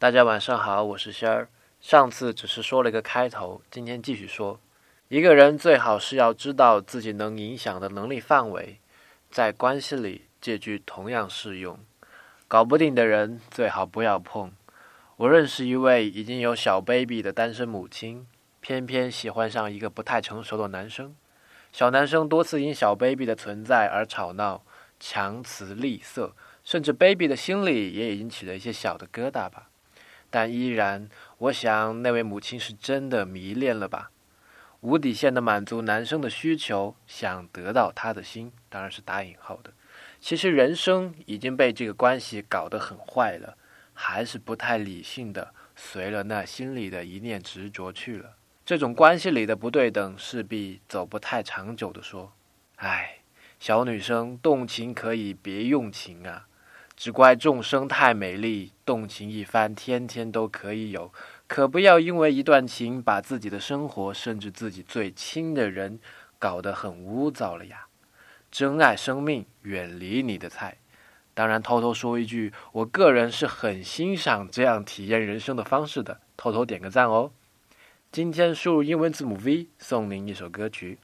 大家晚上好，我是仙儿。上次只是说了一个开头，今天继续说。一个人最好是要知道自己能影响的能力范围，在关系里这句同样适用。搞不定的人最好不要碰。我认识一位已经有小 baby 的单身母亲，偏偏喜欢上一个不太成熟的男生。小男生多次因小 baby 的存在而吵闹，强词厉色，甚至 baby 的心里也已经起了一些小的疙瘩吧。但依然，我想那位母亲是真的迷恋了吧。无底线的满足男生的需求，想得到他的心，当然是打引号的。其实人生已经被这个关系搞得很坏了，还是不太理性的，随了那心里的一念执着去了。这种关系里的不对等，势必走不太长久的说。唉，小女生动情可以别用情啊，只怪众生太美丽，动情一番，天天都可以有。可不要因为一段情，把自己的生活，甚至自己最亲的人，搞得很污糟了呀！珍爱生命，远离你的菜。当然，偷偷说一句，我个人是很欣赏这样体验人生的方式的，偷偷点个赞哦。今天输入英文字母 V，送您一首歌曲